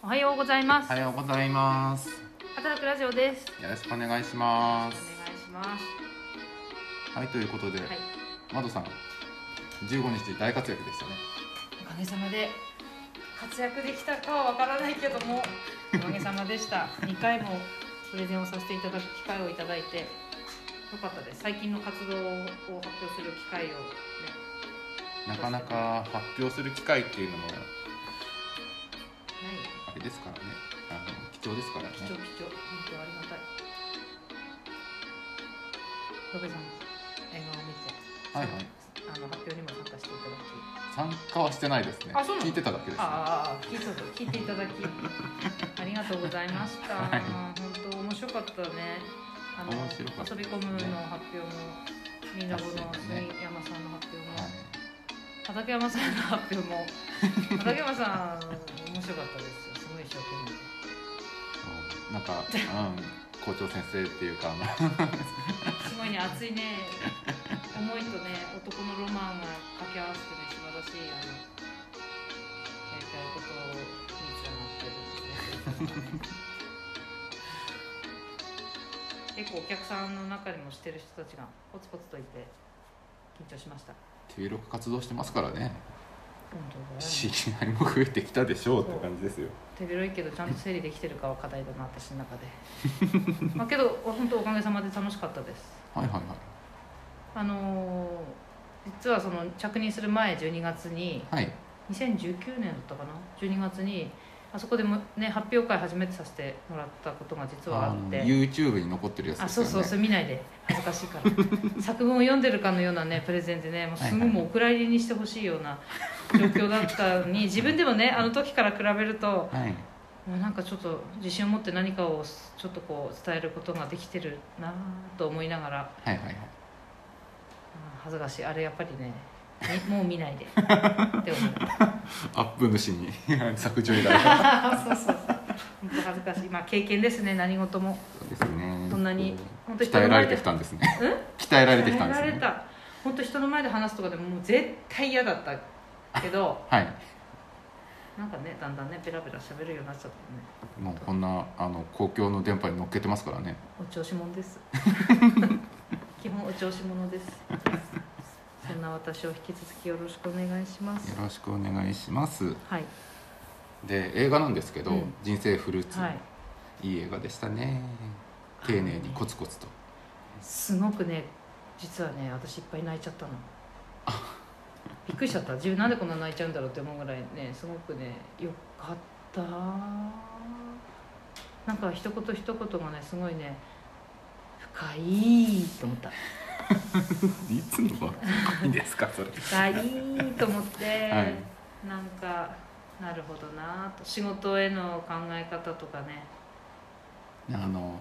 おはようございます。おはようございます。よ働くラジオです。ろしくお願いしまおす。願いします。はい、ということで、はい。まどさん、15日大活躍でしたね。おかげさまで活躍できたかはわからないけども、おかげさまでした。2回もプレゼンをさせていただく機会をいただいて、よかったです。最近の活動を発表する機会をね、なかなか発表する機会っていうのも、何あれですからね。あの貴重ですからね。貴重貴重、本当ありがたい。ロベさん、映画を見て、はいはい。あの発表にも参加していただき、参加はしてないですね。あそうなの？聞いてただけです、ね。ああ聞いてた聞いていただき ありがとうございました、はい本当面白かったねあの面白かった遊び込むの発表もみんなごの確かにね杉山さんの発表も、はい。畠山さんの発表も 畠山さん面白かったですなんか、うん、校長先生っていうか、すごいね熱いね。思いとね男のロマンが掛け合わせてね素晴らしいあのやりたいことにつながってるんですね結構お客さんの中にもしてる人たちがポツポツといて緊張しました。手広く活動してますからね。知り合いも増えてきたでしょうって感じですよ。手広いけどちゃんと整理できてるかは課題だな私の中でま あけど本当おかげさまで楽しかったですはいはいはい。あのー実はその着任する前12月にはい。2019年だったかな？12月にあそこでもね発表会初めてさせてもらったことが実はあって YouTube に残ってるやつあですよね。そうそうそれ見ないで恥ずかしいから 作文を読んでるかのようなねプレゼンでねもうすぐもうお蔵入りにしてほしいような状況だったのに自分でもねあの時から比べるとはい。もうなんかちょっと自信を持って何かをちょっとこう伝えることができてるなと思いながらはいはいはい。あ恥ずかしいあれやっぱりねみもう見ないで。って思いながらアップ主に。削除依頼がそうそうそう。本当恥ずかしい。まあ経験ですね。何事も。そうですね。そんなに。本当鍛えられてきたんですね。鍛えられてきたんですね。鍛えられた。本当人の前で話すとかでももう絶対嫌だったけど。はい。なんかねだんだんねペラペラ喋るようになっちゃったね。もうこんなあの公共の電波に乗っけてますからね。お調子者です。基本お調子者ですそんな私を引き続きよろしくお願いします。よろしくお願いします。はい。で映画なんですけど「うん。人生フルーツ」はい。いい映画でしたね。丁寧にコツコツと。すごくね実はね私いっぱい泣いちゃったの。びっくりしちゃった。自分なんでこんな泣いちゃうんだろうって思うぐらいねすごくねよかった。なんか一言一言がねすごいね深いと思った いつのばいいんですかそれ。深いと思って、はい。なんかなるほどなと。仕事への考え方とかね。あの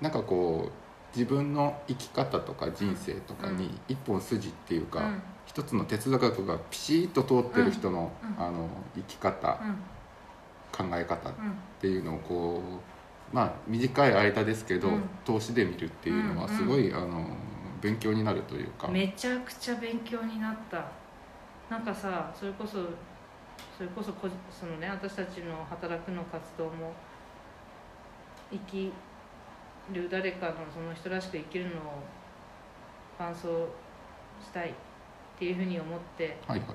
なんかこう自分の生き方とか人生とかに一本筋っていうか、うん。一つの哲学がピシッと通ってる人の,、うん。うん。あの生き方、うん。考え方っうんていうのをこうまあ短い間ですけど、うん。投資で見るっていうのはうんうん。すごい、あの勉強になるというか、めちゃくちゃ勉強になった。なんかさそれこそそれこそこそのね私たちの働くの活動も生きる誰かのその人らしく生きるのを伴走したいっていうふうに思ってはいはい。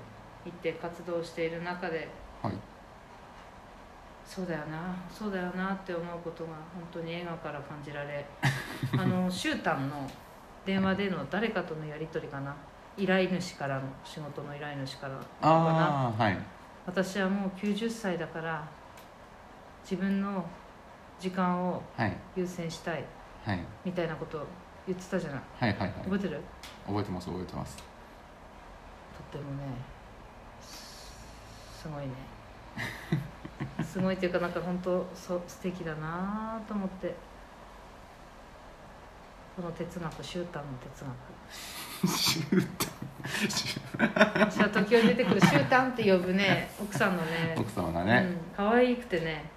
行って活動している中ではいそうだよなそうだよなって思うことが本当に映画から感じられ。あのシュータンの電話での誰かとのやり取りかな。依頼主からの仕事の依頼主からかな。はい。私はもう90歳だから自分の時間をはい。優先したいはい。みたいなことを言ってたじゃない。はいはいはい。覚えてる？覚えてます覚えてます。とってもねすごいね すごいっていうかなんか本当そう素敵だなと思って。この哲学シュータンの哲学。シュータシュ私は時折出てくるシュータンって呼ぶね奥さんのね。奥様がね、うん。可愛くてね。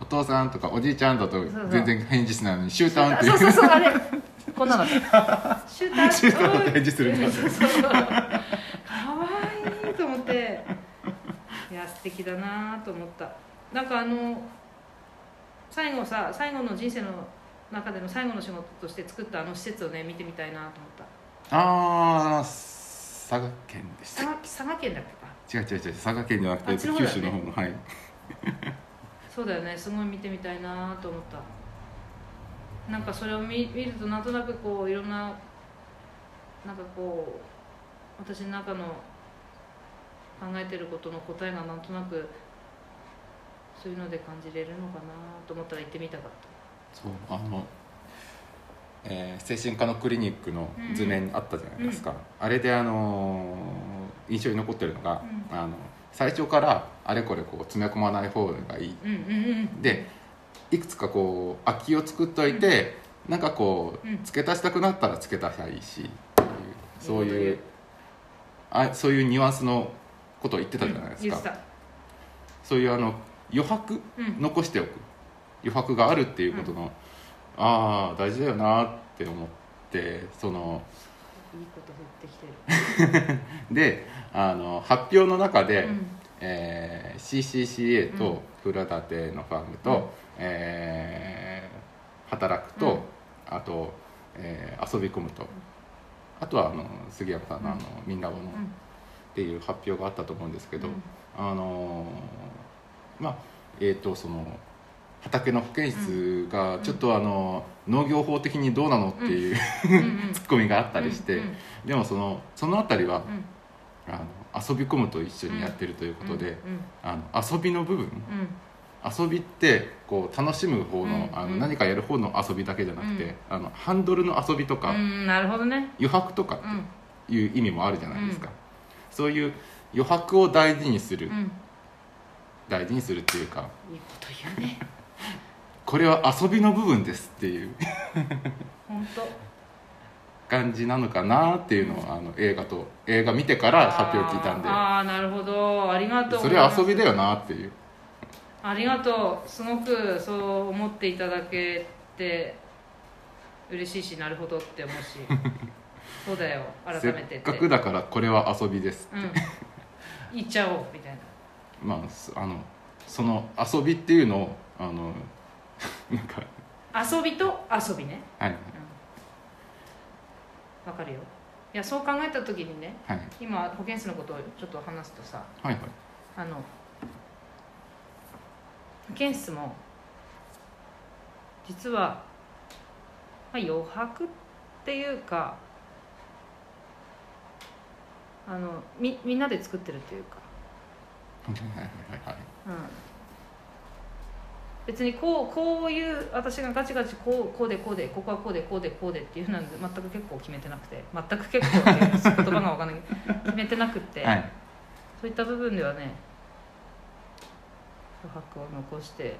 お父さんとかおじいちゃんだと全然返事しないのにシュータンってそうそうそうあれ。こんなの。シュータン。シュータンって返事するんだそうそうかわいいと思っていいや素敵だなと思った。なんかあの最後さ最後の人生の中での最後の仕事として作ったあの施設をね見てみたいなと思った。ああ佐賀県でした佐賀県だっけか。違う違う違う佐賀県じゃなくて、九州の方のはい。そうだよね。すごい見てみたいなと思った。なんかそれを見見るとなんとなくこういろんななんかこう私の中の考えてることの答えがなんとなくそういうので感じれるのかなと思ったら行ってみたかっそうあの、えー精神科のクリニックの図面あったじゃないですか、あれであのー印象に残ってるのが、うあの最初からあれこれこう詰め込まない方がいい。たうんうんうん。でいくつかこう空きを作っといて、なんかこう、うん。付け足したくなったら付け足したらいいしうそういう。あそういうニュアンスのことを言ってたじゃないですか、そういうあの余白うん。残しておく。余白があるっていうことの、ああ大事だよなって思ってそのいいこと降ってきてる。であの発表の中で、うん。えー CCCA うん。と古舘のファームと、うん。えー働くと、うん。あと、えー遊び込むと。あとはあの杉山さんのあの、みんなごのっていう発表があったと思うんですけど、うん。あのーまあえっ、とその畑の保健室がちょっとあの、農業法的にどうなのっていう、ツッコミがあったりして、でもそのその辺りは、うん。あの遊び込むと一緒にやってるということで、うん。あの遊びの部分うん。遊びってこう楽しむ方の,、うんあのうん何かやる方の遊びだけじゃなくて、うん。あのハンドルの遊びとか、なるほどね。余白とかうんっていう意味もあるじゃないですか、そういう余白を大事にする、うん。大事にするっていうか。いいこと言うね。これは遊びの部分ですっていう。本当。感じなのかなっていうのをあの映画と映画見てから発表聞いたんで。あーあーなるほど。ありがとうそれは遊びだよなっていう。ありがとう。すごくそう思っていただけて嬉しいしなるほどって思うし そうだよ改せめてっかくだからこれは遊びですうん。言っちゃおうみたいな。まあすあのその遊びっていうのをあの なんか。遊びと遊びね。はい。わかるよ。いやそう考えた時にねはい。今保健室のことをちょっと話すとさはいはい。あの保健室も実は、まあ、余白っていうかあのみみんなで作ってるっていうか、別にこうこういう私がガチガチこうこうでこうでここはこうでこうでこうでっていうふうなんで全く結構決めてなくて。全く結構言葉が分かんない決めてなくって、はい。そういった部分ではね余白を残して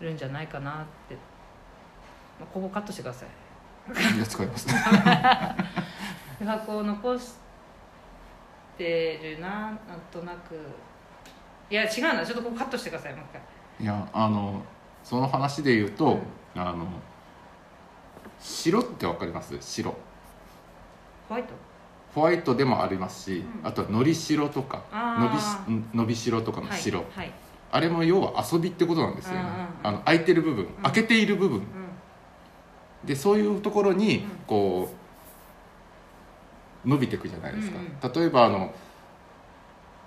るんじゃないかなって、まあ、ここカットしてください。いや使います。余白を残してるななんとなく。いや違うなちょっとここカットしてくださいもう一回。いやあのその話で言うと、あの白ってわかります？白。ホワイト？ホワイトでもありますし、うん。あとはのり白とかのびのび白とかのはい白、はい。あれも要は遊びってことなんですよね、うんうんうん。あの空いてる部分、開けている部分。うん。でそういうところにうん。こう伸びていくじゃないですか、うん例えばあの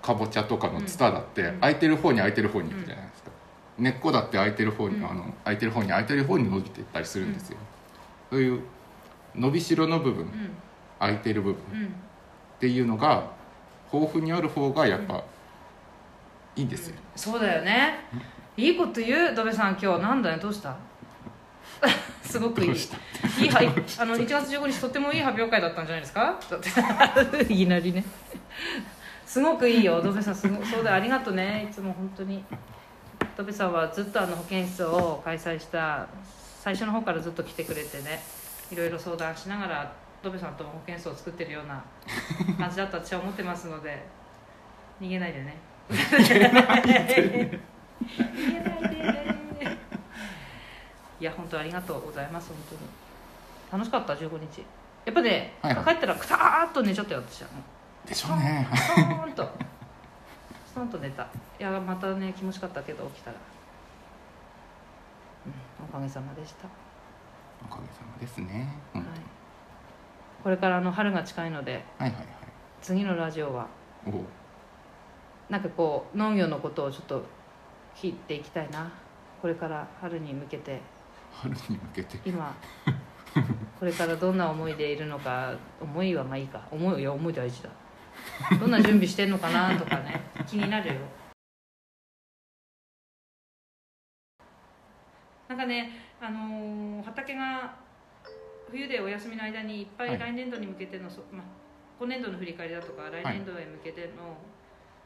かぼちゃとかのツタだってうん。空いてる方に空いてる方に行くじゃないですか、根っこだって空いてる方に、うん。あの空いてる方に空いてる方に伸びていったりするんですよ、そういう伸びしろの部分、うん。空いてる部分うん。っていうのが豊富にある方がやっぱいいんですよ、そうだよね。いいこと言うドベさん今日。なんだよどうした？すごくいい。いいはい。あの1月15日とってもいい発表会だったんじゃないですか？いきなりね。すごくいいよ。ドベさんすごそうだよありがとうね。いつも本当に。ドベさんはずっとあの保健室を開催した最初の方からずっと来てくれてね。いろいろ相談しながらドベさんとも保健室を作ってるような感じだと私は思ってますので。逃げないでね。逃げないでいや本当ありがとうございます本当に。楽しかった15日。やっぱね、はいはい。帰ったらくたーっと寝ちゃったよ私は。もでしょうね。うストーンと。ストとんと寝た。いやまたね気持ちよかったけど起きたら、うん、おかげさまでした、おかげさまですね、うん。はい、これからあの春が近いのではいはいはい。次のラジオはなんかこう農業のことをちょっと聞いていきたいな。これから春に向けて春に向けて。今これからどんな思いでいるのか思いはまあいいか。思いいや思い大事だ。どんな準備してんのかなとかね 気になるよ。なんかね、あのー畑が冬でお休みの間にいっぱはい。い来年度に向けての、そまあ、今年度の振り返りだとか来年度へ向けての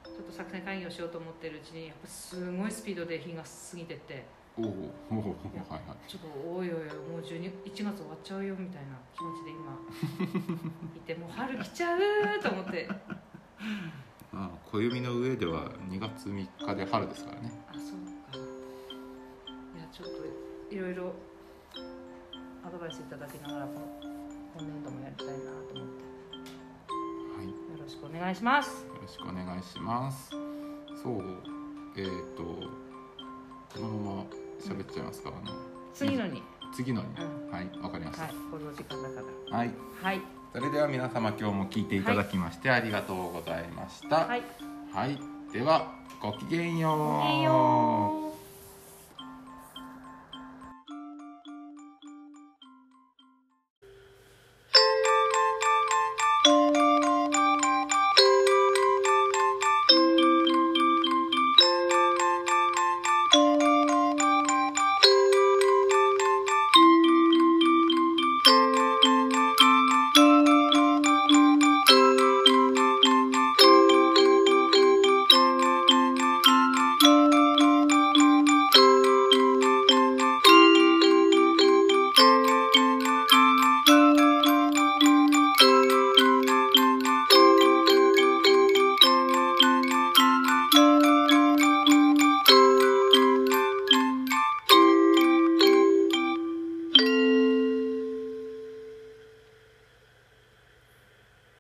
ちょっと作戦会議をしようと思ってるうちにやっぱすごいスピードで日が過ぎてっておおおおはいはい。ちょっとおいおいもう12 1月終わっちゃうよみたいな気持ちで今いてもう春来ちゃうと思って。まあ暦の上では2月3日で春ですからね。あそうか。いやちょっといろいろアドバイスいただきながらこの今年度もやりたいなと思って。はい。よよろしくお願いします。ろしくお願いします。そうえっ、ー、とこのまま喋っちゃいますかあの次のに。次のに。うはいわかりました。はいこの時間だから。はい。はい。それでは皆様今日も聞いていただきましてありがとうございました。はい。はい、ではごきげんよう。ごきげんよう